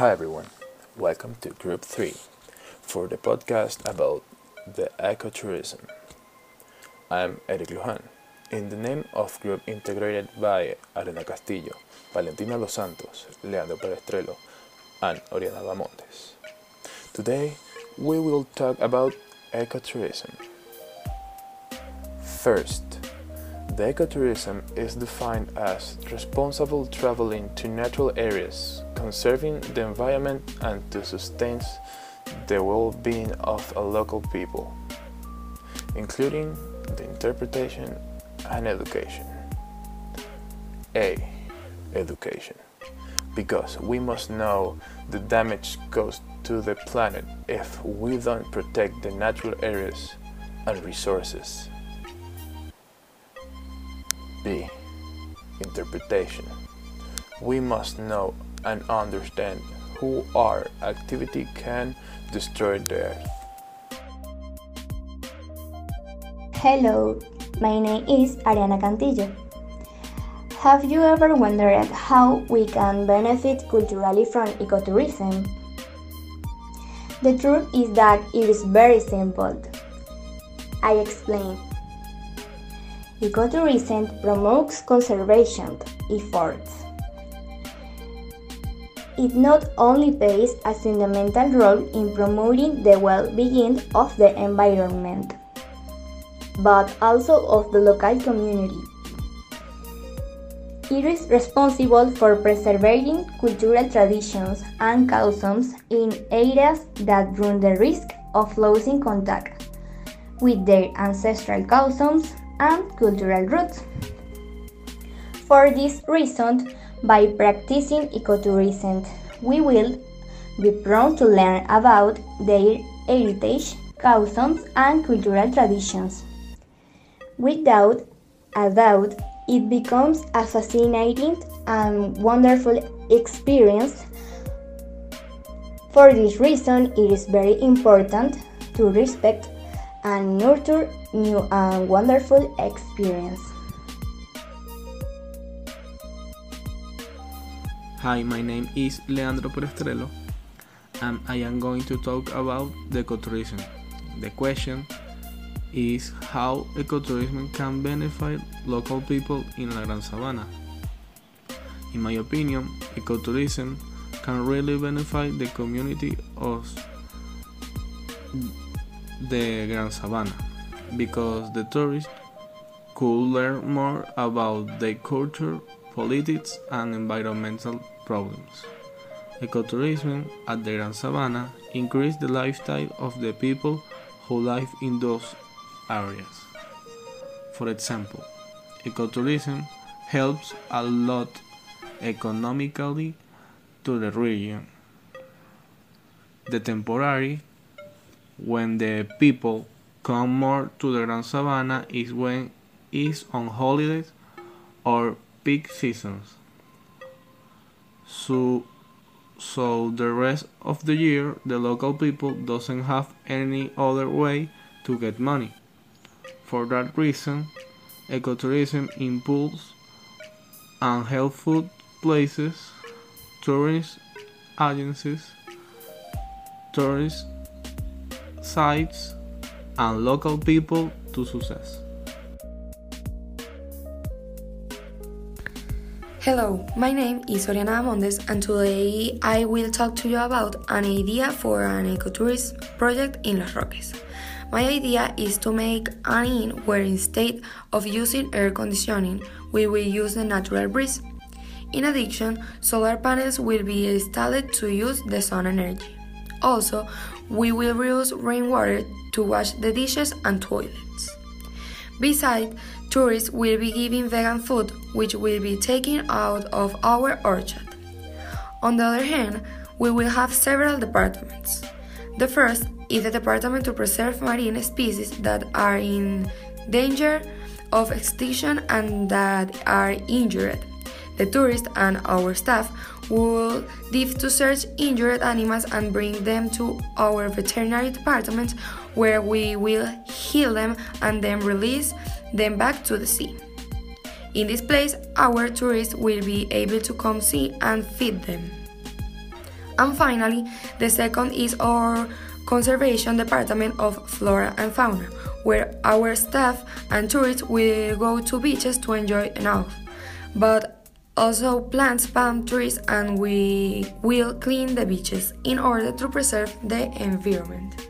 Hi everyone, welcome to Group 3 for the podcast about the ecotourism. I'm Eric Lujan, in the name of group integrated by Arena Castillo, Valentina Los Santos, Leandro Perestrelo, and Oriana Bamontes. Today we will talk about ecotourism. First, ecotourism is defined as responsible traveling to natural areas, conserving the environment and to sustain the well-being of a local people, including the interpretation and education. A. Education. Because we must know the damage caused to the planet if we don't protect the natural areas and resources. Interpretation. We must know and understand who our activity can destroy the earth. Hello, my name is Ariana Cantillo. Have you ever wondered how we can benefit culturally from ecotourism? The truth is that it is very simple. I explain. Ecotourism promotes conservation efforts. It not only plays a fundamental role in promoting the well-being of the environment, but also of the local community. It is responsible for preserving cultural traditions and customs in areas that run the risk of losing contact with their ancestral customs and cultural roots. For this reason, by practicing ecotourism, we will be prone to learn about their heritage, customs, and cultural traditions. Without a doubt, it becomes a fascinating and wonderful experience. For this reason, it is very important to respect and nurture new and wonderful experience. Hi, my name is Leandro Perestrelo and I am going to talk about ecotourism. The question is how ecotourism can benefit local people in La Gran Sabana. In my opinion, ecotourism can really benefit the community of the Gran Sabana because the tourists could learn more about their culture, politics, and environmental problems. Ecotourism at the Gran Sabana increased the lifestyle of the people who live in those areas. For example, ecotourism helps a lot economically to the region. The temporary when the people come more to the Gran Sabana is when is on holidays or peak seasons. So so the rest of the year the local people doesn't have any other way to get money. For that reason, ecotourism impulse and helpful places, tourist agencies, tourist sites, and local people to success. Hello, my name is Oriana Mondes and today I will talk to you about an idea for an ecotourism project in Los Roques. My idea is to make an inn where instead of using air conditioning, we will use the natural breeze. In addition, solar panels will be installed to use the sun energy. Also, we will reuse rainwater to wash the dishes and toilets. Besides, tourists will be given vegan food, which will be taken out of our orchard. On the other hand, we will have several departments. The first is the Department to Preserve Marine Species that are in danger of extinction and that are injured. The tourists and our staff will leave to search injured animals and bring them to our veterinary department where we will heal them and then release them back to the sea. In this place, our tourists will be able to come see and feed them. And finally, the second is our conservation department of flora and fauna, where our staff and tourists will go to beaches to enjoy enough, but also plant palm trees and we will clean the beaches in order to preserve the environment.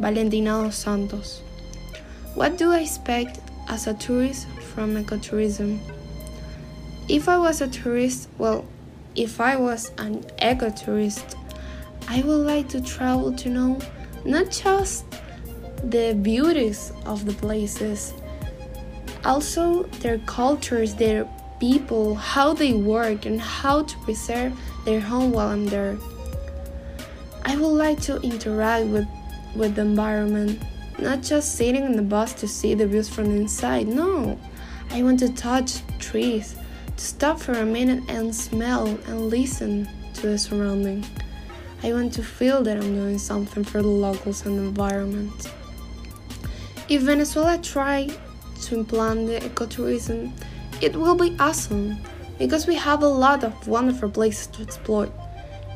Valentina dos Santos. What do I expect as a tourist from ecotourism? If I was a tourist, well, if I was an ecotourist, I would like to travel to know not just the beauties of the places, also their cultures, their people, how they work, and how to preserve their home while I'm there. I would like to interact with, with the environment, not just sitting in the bus to see the views from inside. No, I want to touch trees, to stop for a minute and smell and listen to the surrounding. I want to feel that I'm doing something for the locals and the environment. If Venezuela try to implant the ecotourism, it will be awesome because we have a lot of wonderful places to explore.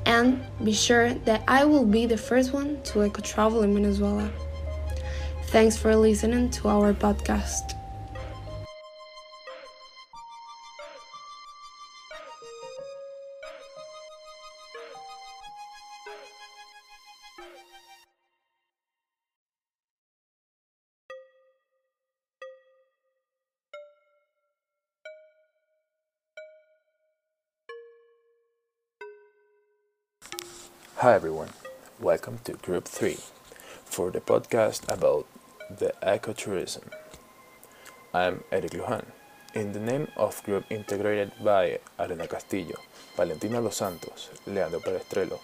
And be sure that I will be the first one to eco travel in Venezuela. Thanks for listening to our podcast. Hi everyone, welcome to Group 3 for the podcast about the ecotourism. I'm Eric Lujan, in the name of group integrated by Arena Castillo, Valentina Los Santos, Leandro Perestrelo,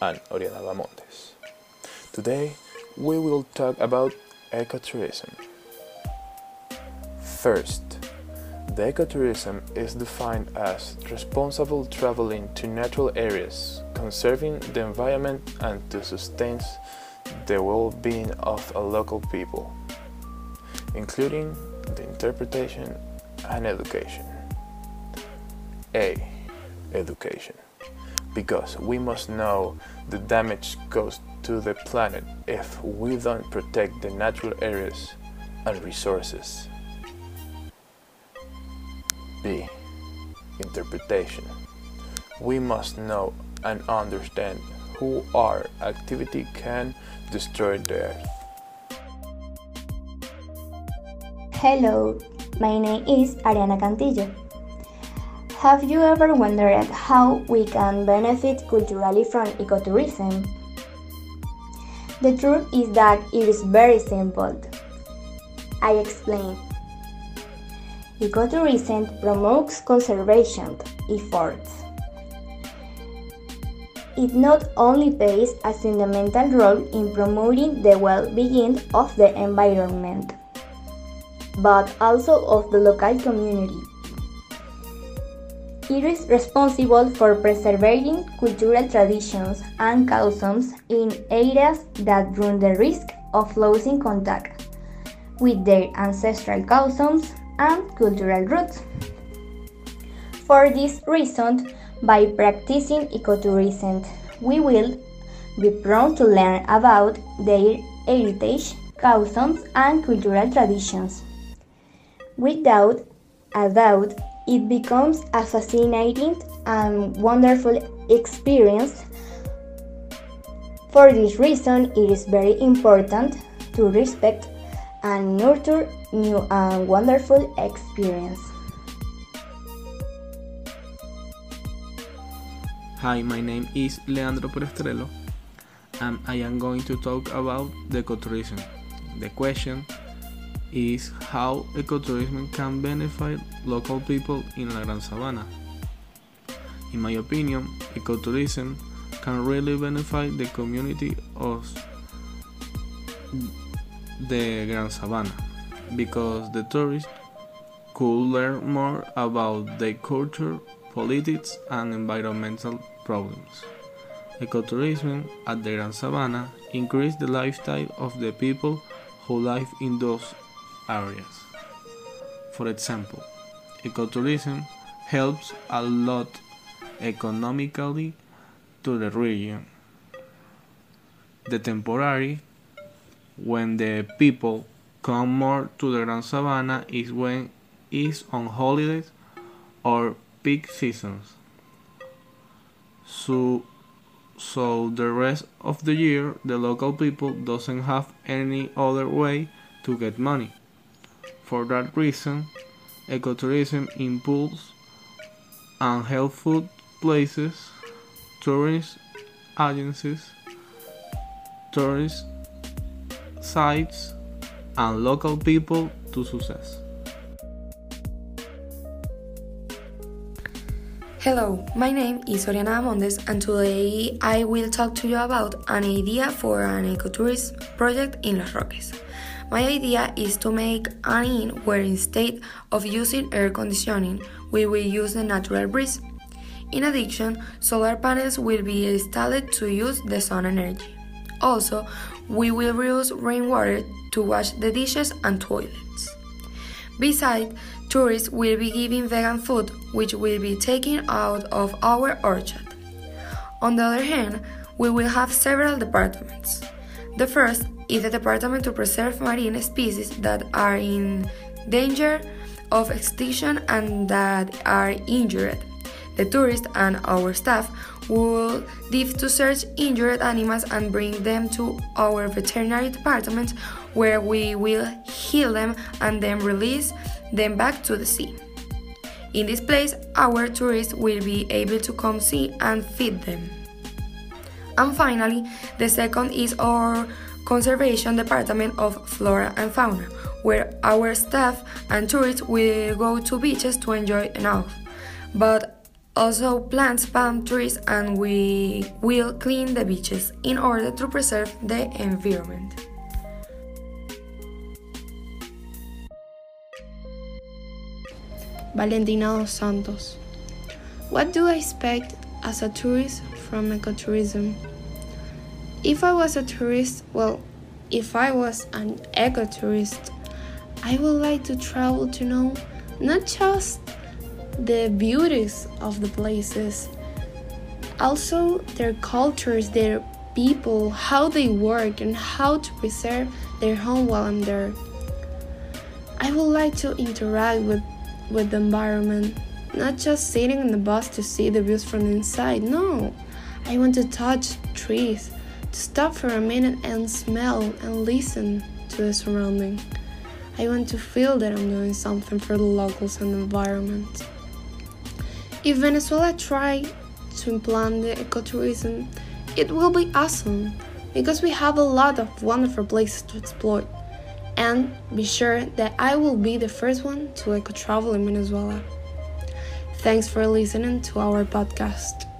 and Oriana Bamontes. Today we will talk about ecotourism. First, the ecotourism is defined as responsible traveling to natural areas, conserving the environment and to sustain the well-being of a local people, including the interpretation and education. A. Education. Because we must know the damage caused to the planet if we don't protect the natural areas and resources. Interpretation. We must know and understand who our activity can destroy the earth. Hello, my name is Ariana Cantillo. Have you ever wondered how we can benefit culturally from ecotourism? The truth is that it is very simple. I explain. Ecotourism promotes conservation efforts. It not only plays a fundamental role in promoting the well-being of the environment, but also of the local community. It is responsible for preserving cultural traditions and customs in areas that run the risk of losing contact with their ancestral customs and cultural roots. For this reason, by practicing ecotourism, we will be prone to learn about their heritage, customs, and cultural traditions. Without a doubt, it becomes a fascinating and wonderful experience. For this reason, it is very important to respect and nurture new and wonderful experience. Hi, my name is Leandro Perestrelo and I am going to talk about ecotourism. The question is how ecotourism can benefit local people in La Gran Sabana. In my opinion, ecotourism can really benefit the community of the Gran Sabana because the tourists could learn more about their culture, politics, and environmental problems. Ecotourism at the Gran Sabana increased the lifestyle of the people who live in those areas. For example, ecotourism helps a lot economically to the region. The temporary, when the people come more to the Gran Sabana, is when is on holidays or peak seasons. So, so the rest of the year, the local people doesn't have any other way to get money. For that reason, ecotourism impulse and places, tourist agencies, tourist sites, and local people to success. Hello, my name is Oriana Mondes and today I will talk to you about an idea for an ecotourism project in Los Roques. My idea is to make an inn where instead of using air conditioning, we will use the natural breeze. In addition, solar panels will be installed to use the sun energy. Also, we will reuse rainwater to wash the dishes and toilets. Besides, tourists will be given vegan food, which will be taken out of our orchard. On the other hand, we will have several departments. The first is the Department to Preserve Marine Species that are in danger of extinction and that are injured. The tourists and our staff will leave to search injured animals and bring them to our veterinary department where we will heal them and then release them back to the sea. In this place, our tourists will be able to come see and feed them. And finally, the second is our Conservation Department of Flora and Fauna, where our staff and tourists will go to beaches to enjoy enough, but also plant palm trees and we will clean the beaches in order to preserve the environment. Valentina dos Santos. What do I expect as a tourist from ecotourism? If I was a tourist, well, if I was an ecotourist, I would like to travel to know not just the beauties of the places, also their cultures, their people, how they work, and how to preserve their home while I'm there. I would like to interact with, with the environment, not just sitting in the bus to see the views from inside. No, I want to touch trees, to stop for a minute and smell and listen to the surrounding. I want to feel that I'm doing something for the locals and the environment. If Venezuela try to implant the ecotourism, it will be awesome because we have a lot of wonderful places to explore. And be sure that I will be the first one to eco travel in Venezuela. Thanks for listening to our podcast.